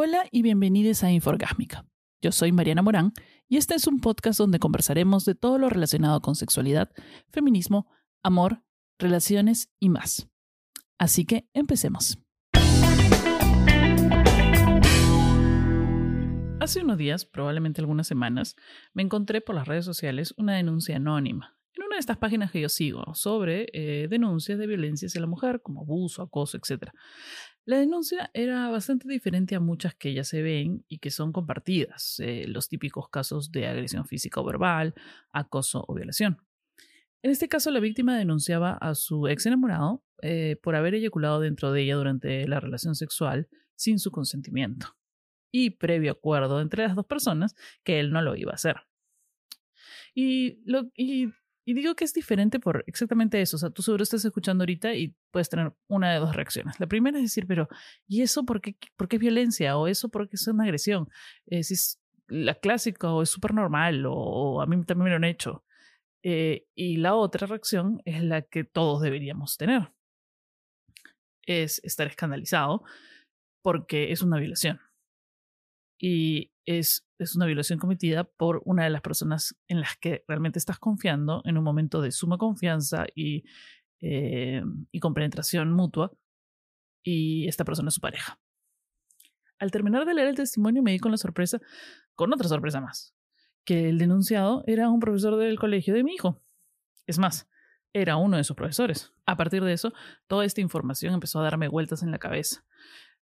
Hola y bienvenidos a Inforgásmica. Yo soy Mariana Morán y este es un podcast donde conversaremos de todo lo relacionado con sexualidad, feminismo, amor, relaciones y más. Así que empecemos. Hace unos días, probablemente algunas semanas, me encontré por las redes sociales una denuncia anónima en una de estas páginas que yo sigo sobre eh, denuncias de violencia hacia la mujer, como abuso, acoso, etc. La denuncia era bastante diferente a muchas que ya se ven y que son compartidas, eh, los típicos casos de agresión física o verbal, acoso o violación. En este caso, la víctima denunciaba a su ex enamorado eh, por haber eyaculado dentro de ella durante la relación sexual sin su consentimiento y previo acuerdo entre las dos personas que él no lo iba a hacer. Y, lo, y y digo que es diferente por exactamente eso. O sea, tú seguro estás escuchando ahorita y puedes tener una de dos reacciones. La primera es decir, pero ¿y eso por qué, es violencia? ¿O eso por qué es una agresión? Eh, es la clásica o es súper normal o, a mí también me lo han hecho. Eh, y la otra reacción es la que todos deberíamos tener. Es estar escandalizado porque es una violación. Y es, es una violación cometida por una de las personas en las que realmente estás confiando en un momento de suma confianza y, eh, y compenetración mutua, y esta persona es su pareja. Al terminar de leer el testimonio me di con la sorpresa, con otra sorpresa más, que el denunciado era un profesor del colegio de mi hijo. Es más, era uno de sus profesores. A partir de eso, toda esta información empezó a darme vueltas en la cabeza.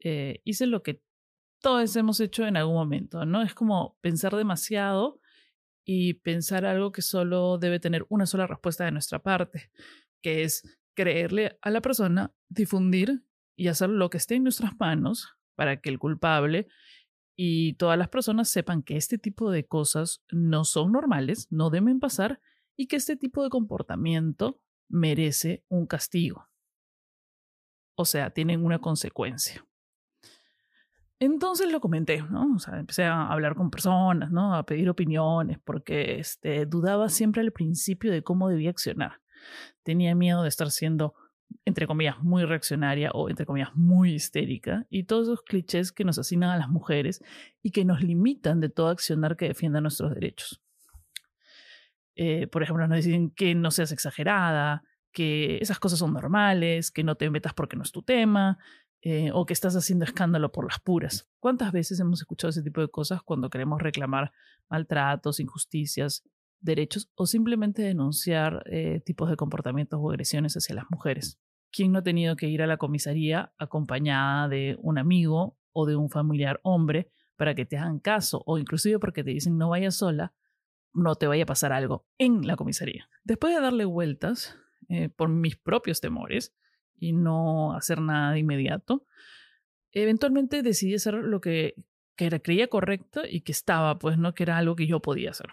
Eh, hice lo que todos hemos hecho en algún momento, ¿no? Es como pensar demasiado y pensar algo que solo debe tener una sola respuesta de nuestra parte, que es creerle a la persona, difundir y hacer lo que esté en nuestras manos para que el culpable y todas las personas sepan que este tipo de cosas no son normales, no deben pasar y que este tipo de comportamiento merece un castigo. O sea, tienen una consecuencia. Entonces lo comenté, ¿no? O sea, empecé a hablar con personas, ¿no? A pedir opiniones, porque este, dudaba siempre al principio de cómo debía accionar. Tenía miedo de estar siendo, entre comillas, muy reaccionaria o, entre comillas, muy histérica, y todos esos clichés que nos asignan a las mujeres y que nos limitan de todo accionar que defienda nuestros derechos. Eh, por ejemplo, nos dicen que no seas exagerada, que esas cosas son normales, que no te metas porque no es tu tema, eh, o que estás haciendo escándalo por las puras. ¿Cuántas veces hemos escuchado ese tipo de cosas cuando queremos reclamar maltratos, injusticias, derechos o simplemente denunciar eh, tipos de comportamientos o agresiones hacia las mujeres? ¿Quién no ha tenido que ir a la comisaría acompañada de un amigo o de un familiar hombre para que te hagan caso o inclusive porque te dicen no vayas sola, no te vaya a pasar algo en la comisaría? Después de darle vueltas eh, por mis propios temores, y no hacer nada de inmediato, eventualmente decidí hacer lo que, que creía correcto y que estaba, pues, ¿no? Que era algo que yo podía hacer.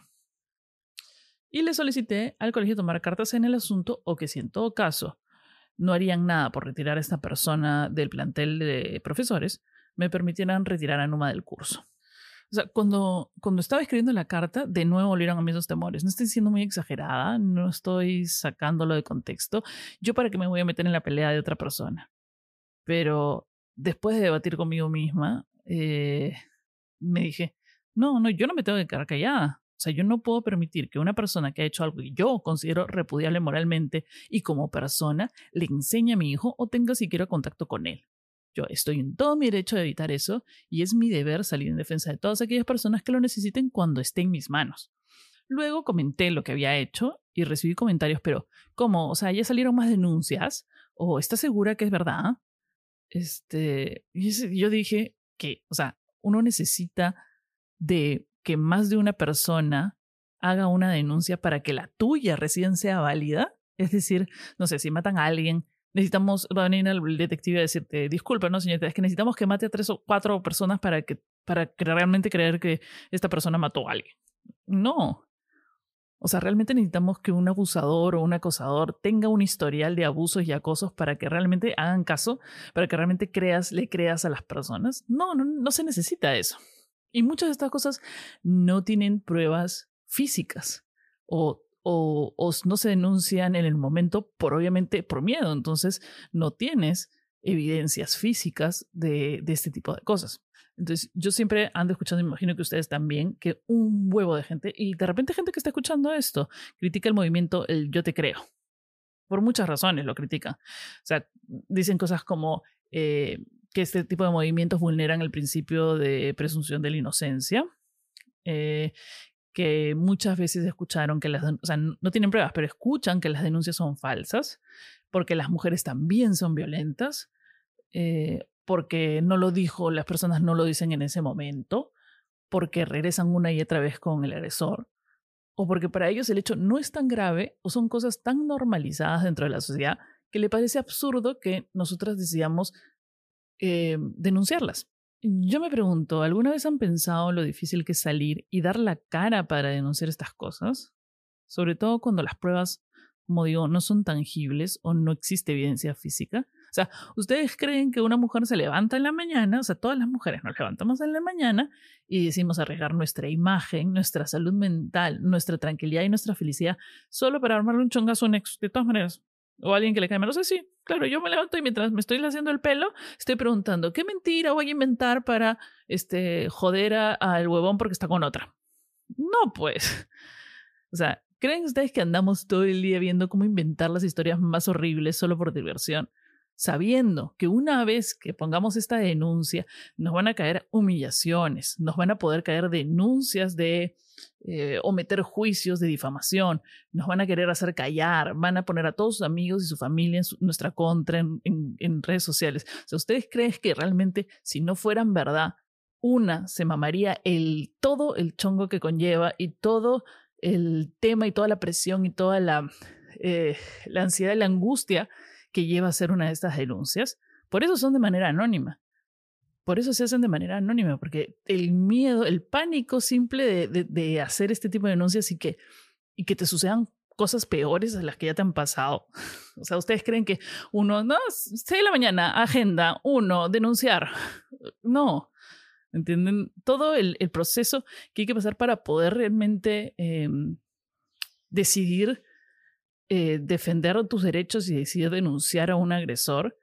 Y le solicité al colegio tomar cartas en el asunto o que si en todo caso no harían nada por retirar a esta persona del plantel de profesores, me permitieran retirar a Numa del curso. O sea, cuando, cuando estaba escribiendo la carta, de nuevo volvieron a mí esos temores. No estoy siendo muy exagerada, no estoy sacándolo de contexto. Yo para qué me voy a meter en la pelea de otra persona. Pero después de debatir conmigo misma, eh, me dije, no, no, yo no me tengo que quedar callada. O sea, yo no puedo permitir que una persona que ha hecho algo que yo considero repudiable moralmente y como persona le enseñe a mi hijo o tenga siquiera contacto con él. Yo estoy en todo mi derecho de evitar eso y es mi deber salir en defensa de todas aquellas personas que lo necesiten cuando esté en mis manos. Luego comenté lo que había hecho y recibí comentarios, pero ¿cómo? O sea, ¿ya salieron más denuncias? ¿O estás segura que es verdad? Este, yo dije que, o sea, uno necesita de que más de una persona haga una denuncia para que la tuya recién sea válida. Es decir, no sé, si matan a alguien necesitamos, va a venir el detective a decirte, disculpa, no señorita, es que necesitamos que mate a tres o cuatro personas para, que, para realmente creer que esta persona mató a alguien. No. O sea, realmente necesitamos que un abusador o un acosador tenga un historial de abusos y acosos para que realmente hagan caso, para que realmente creas, le creas a las personas. No, no, no se necesita eso. Y muchas de estas cosas no tienen pruebas físicas o o, no se denuncian en el momento por obviamente por miedo. Entonces no tienes evidencias físicas de, de este tipo de cosas. Entonces, yo siempre ando escuchando, me imagino que ustedes también, que un huevo de gente, y de repente gente que está escuchando esto, critica el movimiento el yo te creo. Por muchas razones lo critican. O sea, dicen cosas como eh, que este tipo de movimientos vulneran el principio de presunción de la inocencia, eh, que muchas veces escucharon que las, o sea, no tienen pruebas, pero escuchan que las denuncias son falsas, porque las mujeres también son violentas, eh, porque no lo dijo, las personas no lo dicen en ese momento, porque regresan una y otra vez con el agresor, o porque para ellos el hecho no es tan grave o son cosas tan normalizadas dentro de la sociedad que le parece absurdo que nosotras decidamos eh, denunciarlas. Yo me pregunto, ¿alguna vez han pensado lo difícil que es salir y dar la cara para denunciar estas cosas? Sobre todo cuando las pruebas, como digo, no son tangibles o no existe evidencia física. O sea, ¿ustedes creen que una mujer se levanta en la mañana? O sea, todas las mujeres nos levantamos en la mañana y decimos arriesgar nuestra imagen, nuestra salud mental, nuestra tranquilidad y nuestra felicidad solo para armarle un chongazo un ex. De todas maneras, o alguien que le cae mal. No sé, claro, yo me levanto y mientras me estoy haciendo el pelo, estoy preguntando, ¿qué mentira voy a inventar para este, joder al huevón porque está con otra? No, pues. O sea, ¿creen ustedes que andamos todo el día viendo cómo inventar las historias más horribles solo por diversión? Sabiendo que una vez que pongamos esta denuncia, nos van a caer humillaciones, nos van a poder caer denuncias de eh, o meter juicios de difamación, nos van a querer hacer callar, van a poner a todos sus amigos y su familia en nuestra contra en, redes sociales. O sea, ¿ustedes creen que realmente si no fueran verdad, una se mamaría el todo el chongo que conlleva y todo el tema y toda la presión y toda la, eh, la ansiedad y la angustia que lleva a hacer una de estas denuncias. Por eso son de manera anónima. Por eso se hacen de manera anónima, porque el miedo, el pánico simple de, de, hacer este tipo de denuncias y que, y que te sucedan cosas peores de las que ya te han pasado. O sea, ustedes creen que uno, no, 6 de la mañana, agenda, uno, denunciar. No, ¿entienden? Todo el, el proceso que hay que pasar para poder realmente em, decidir eh, defender tus derechos y decidir denunciar a un agresor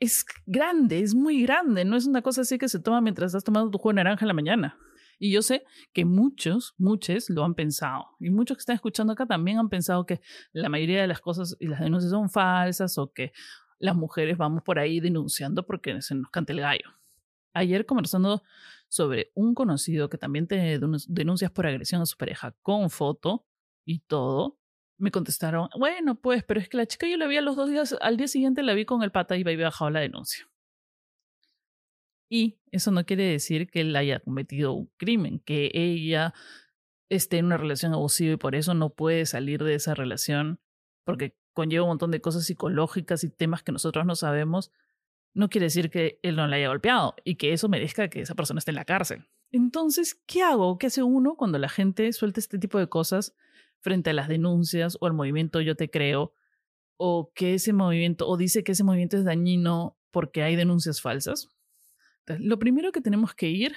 es grande, es muy grande. No es una cosa así que se toma mientras estás tomando tu jugo de naranja en la mañana. Y yo sé que muchos, muchos lo han pensado. Y muchos que están escuchando acá también han pensado que la mayoría de las cosas y las denuncias son falsas o que las mujeres vamos por ahí denunciando porque se nos canta el gallo. Ayer conversando sobre un conocido que también tiene denuncias por agresión a su pareja con foto y todo, me contestaron, bueno, pues, pero es que la chica yo la vi a los dos días, al día siguiente la vi con el pata y había bajado la denuncia. Y eso no quiere decir que él haya cometido un crimen, que ella esté en una relación abusiva y por eso no puede salir de esa relación, porque conlleva un montón de cosas psicológicas y temas que nosotros no sabemos, no quiere decir que él no la haya golpeado y que eso merezca que esa persona esté en la cárcel. Entonces, ¿qué hago? ¿Qué hace uno cuando la gente suelta este tipo de cosas frente a las denuncias o al movimiento Yo Te Creo, o que ese movimiento, o dice que ese movimiento es dañino porque hay denuncias falsas. lo primero que tenemos que ir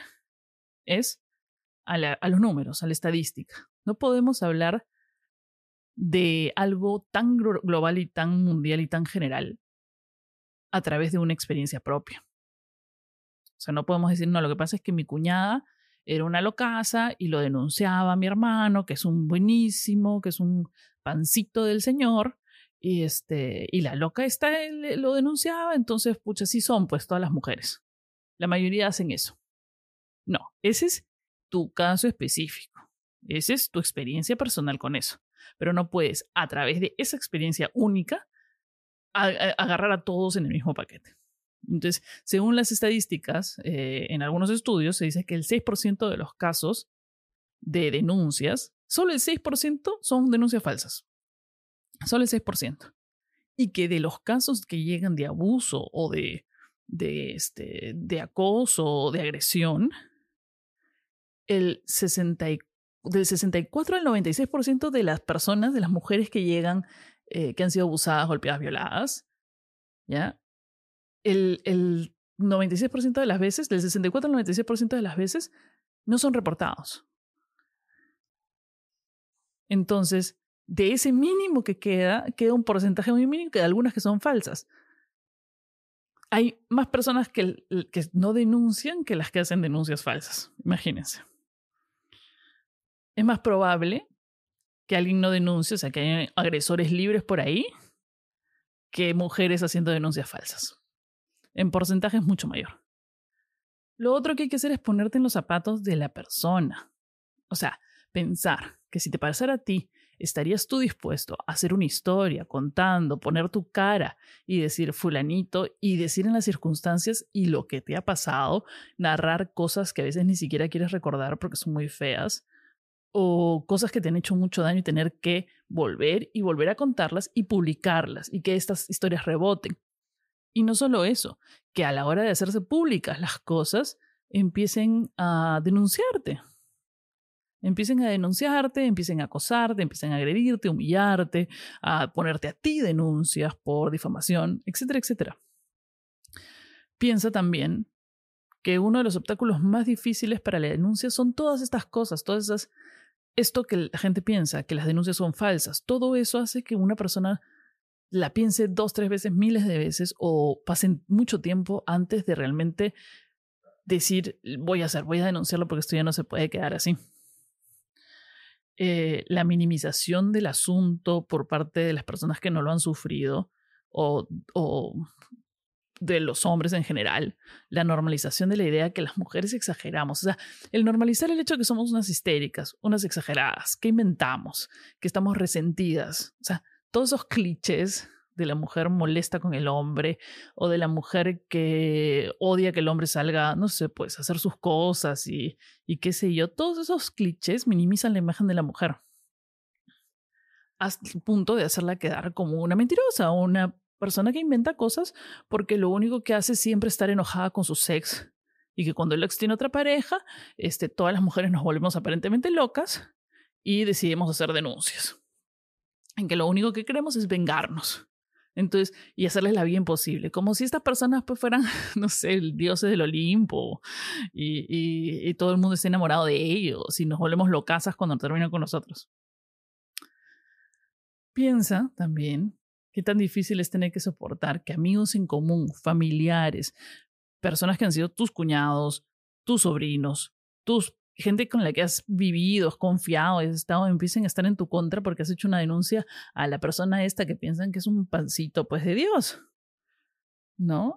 es a, a los números, a la estadística. No podemos hablar de algo tan global y tan mundial y tan general a través de una experiencia propia. O sea, no podemos decir, no, lo que pasa es que mi cuñada era una locaza y lo denunciaba a mi hermano, que es un buenísimo, que es un pancito del señor, y, este, y la loca esta lo denunciaba, entonces, pucha, sí son pues todas las mujeres. La mayoría hacen eso. No, ese es tu caso específico. Esa es tu experiencia personal con eso. Pero no puedes, a través de esa experiencia única, agarrar a todos en el mismo paquete. Entonces, según las estadísticas, eh, en algunos estudios se dice que el 6% de los casos de denuncias, solo el 6% son denuncias falsas. Solo el 6%. Y que de los casos que llegan de abuso o de, de, este, de acoso o de agresión, el 60, del 64 al 96% de las personas, de las mujeres que llegan, eh, que han sido abusadas, golpeadas, violadas, ¿ya? El, el 96% de las veces, del 64 al 96% de las veces, no son reportados. Entonces, de ese mínimo que queda, queda un porcentaje muy mínimo que de algunas que son falsas. hay más personas que, que no denuncian que las que hacen denuncias falsas. Imagínense. Es más probable que alguien no denuncie, o sea, que hay agresores libres por ahí, que mujeres haciendo denuncias falsas. En porcentaje es mucho mayor. Lo otro que hay que hacer es ponerte en los zapatos de la persona. O sea, pensar que si te pasara a ti ¿Estarías tú dispuesto a hacer una historia contando, poner tu cara y decir fulanito y decir en las circunstancias y lo que te ha pasado, narrar cosas que a veces ni siquiera quieres recordar porque son muy feas? o cosas que te han hecho mucho daño y tener que volver y volver a contarlas y publicarlas y que estas historias reboten. Y no solo eso, que a la hora de hacerse públicas las cosas empiecen a denunciarte empiecen a denunciarte, empiecen a acosarte, empiecen a agredirte, humillarte, a ponerte a ti denuncias por difamación, etcétera, etcétera. Piensa también que uno de los obstáculos más difíciles para la denuncia son todas estas cosas, todas esas, esto que la gente piensa, que las denuncias son falsas, todo eso hace que una persona la piense dos, tres veces, miles de veces o pasen mucho tiempo antes de realmente decir, voy a hacer, voy a denunciarlo porque esto ya no se puede quedar así. Eh, la minimización del asunto por parte de las personas que no lo han sufrido o, o de los hombres en general, la normalización de la idea que las mujeres exageramos, o sea, el normalizar el hecho de que somos unas histéricas, unas exageradas, que inventamos, que estamos resentidas, o sea, todos esos clichés de la mujer molesta con el hombre o de la mujer que odia que el hombre salga, no sé, pues hacer sus cosas y, qué sé yo. Todos esos clichés minimizan la imagen de la mujer hasta el punto de hacerla quedar como una mentirosa una persona que inventa cosas porque lo único que hace es siempre estar enojada con su sex y que cuando el ex tiene otra pareja, este, todas las mujeres nos volvemos aparentemente locas y decidimos hacer denuncias. En que lo único que queremos es vengarnos. Entonces, y hacerles la vida imposible, como si estas personas pues fueran, no sé, el dioses del Olimpo y, todo el mundo esté enamorado de ellos y nos volvemos locasas cuando terminan con nosotros. Piensa también qué tan difícil es tener que soportar que amigos en común, familiares, personas que han sido tus cuñados, tus sobrinos, tus gente con la que has vivido, has confiado, has estado, empiecen a estar en tu contra porque has hecho una denuncia a la persona esta que piensan que es un pancito, pues, de Dios. ¿No?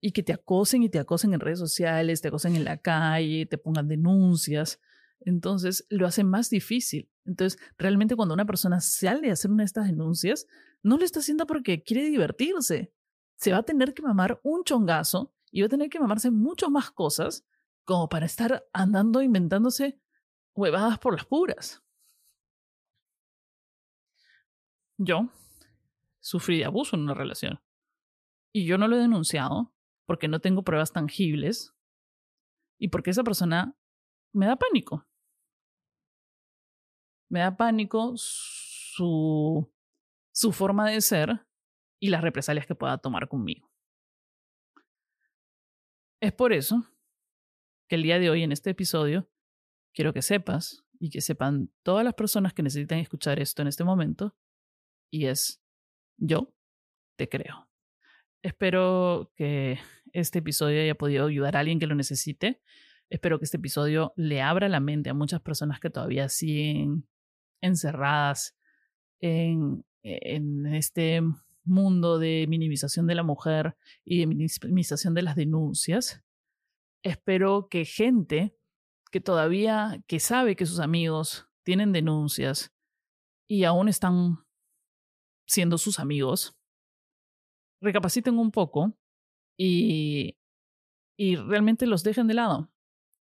Y que te acosen y te acosen en redes sociales, te acosen en la calle, te pongan denuncias. Entonces, lo hace más difícil. Entonces, realmente cuando una persona sale a hacer una de estas denuncias, no lo está haciendo porque quiere divertirse. Se va a tener que mamar un chongazo y va a tener que mamarse mucho más cosas como para estar andando inventándose huevadas por las puras. Yo sufrí de abuso en una relación y yo no lo he denunciado porque no tengo pruebas tangibles y porque esa persona me da pánico. Me da pánico su, su forma de ser y las represalias que pueda tomar conmigo. Es por eso que el día de hoy en este episodio quiero que sepas y que sepan todas las personas que necesitan escuchar esto en este momento y es yo te creo. Espero que este episodio haya podido ayudar a alguien que lo necesite. Espero que este episodio le abra la mente a muchas personas que todavía siguen encerradas en, en este mundo de minimización de la mujer y de minimización de las denuncias espero que gente que todavía, que sabe que sus amigos tienen denuncias y aún están siendo sus amigos, recapaciten un poco y, y realmente los dejen de lado.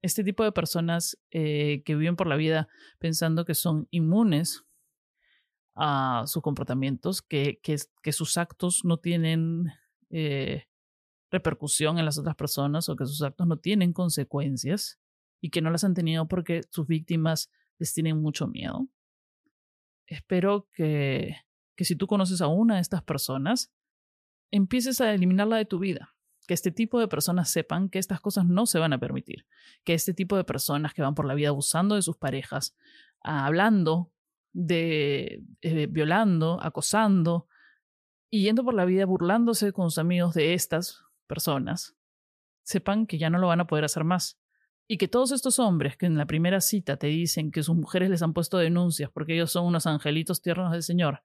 Este tipo de personas eh, que viven por la vida pensando que son inmunes a sus comportamientos, que, que, que sus actos no tienen eh, repercusión en las otras personas o que sus actos no tienen consecuencias y que no las han tenido porque sus víctimas les tienen mucho miedo. Espero que, que si tú conoces a una de estas personas, empieces a eliminarla de tu vida. Que este tipo de personas sepan que estas cosas no se van a permitir. Que este tipo de personas que van por la vida abusando de sus parejas, hablando de eh, violando, acosando y yendo por la vida burlándose con sus amigos de estas personas, sepan que ya no lo van a poder hacer más. Y que todos estos hombres que en la primera cita te dicen que sus mujeres les han puesto denuncias porque ellos son unos angelitos tiernos del Señor,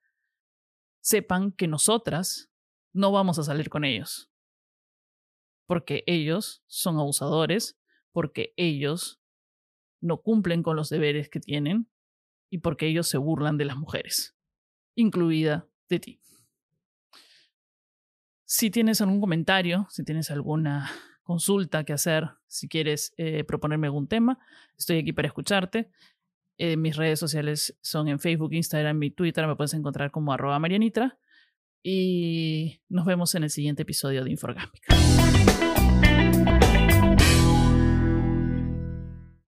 sepan que nosotras no vamos a salir con ellos. Porque ellos son abusadores, porque ellos no cumplen con los deberes que tienen y porque ellos se burlan de las mujeres, incluida de ti. Si tienes algún comentario, si tienes alguna consulta que hacer, si quieres eh, proponerme algún tema, estoy aquí para escucharte. Eh, mis redes sociales son en Facebook, Instagram y Twitter. Me puedes encontrar como arroba Marianitra. Y nos vemos en el siguiente episodio de Inforgámica.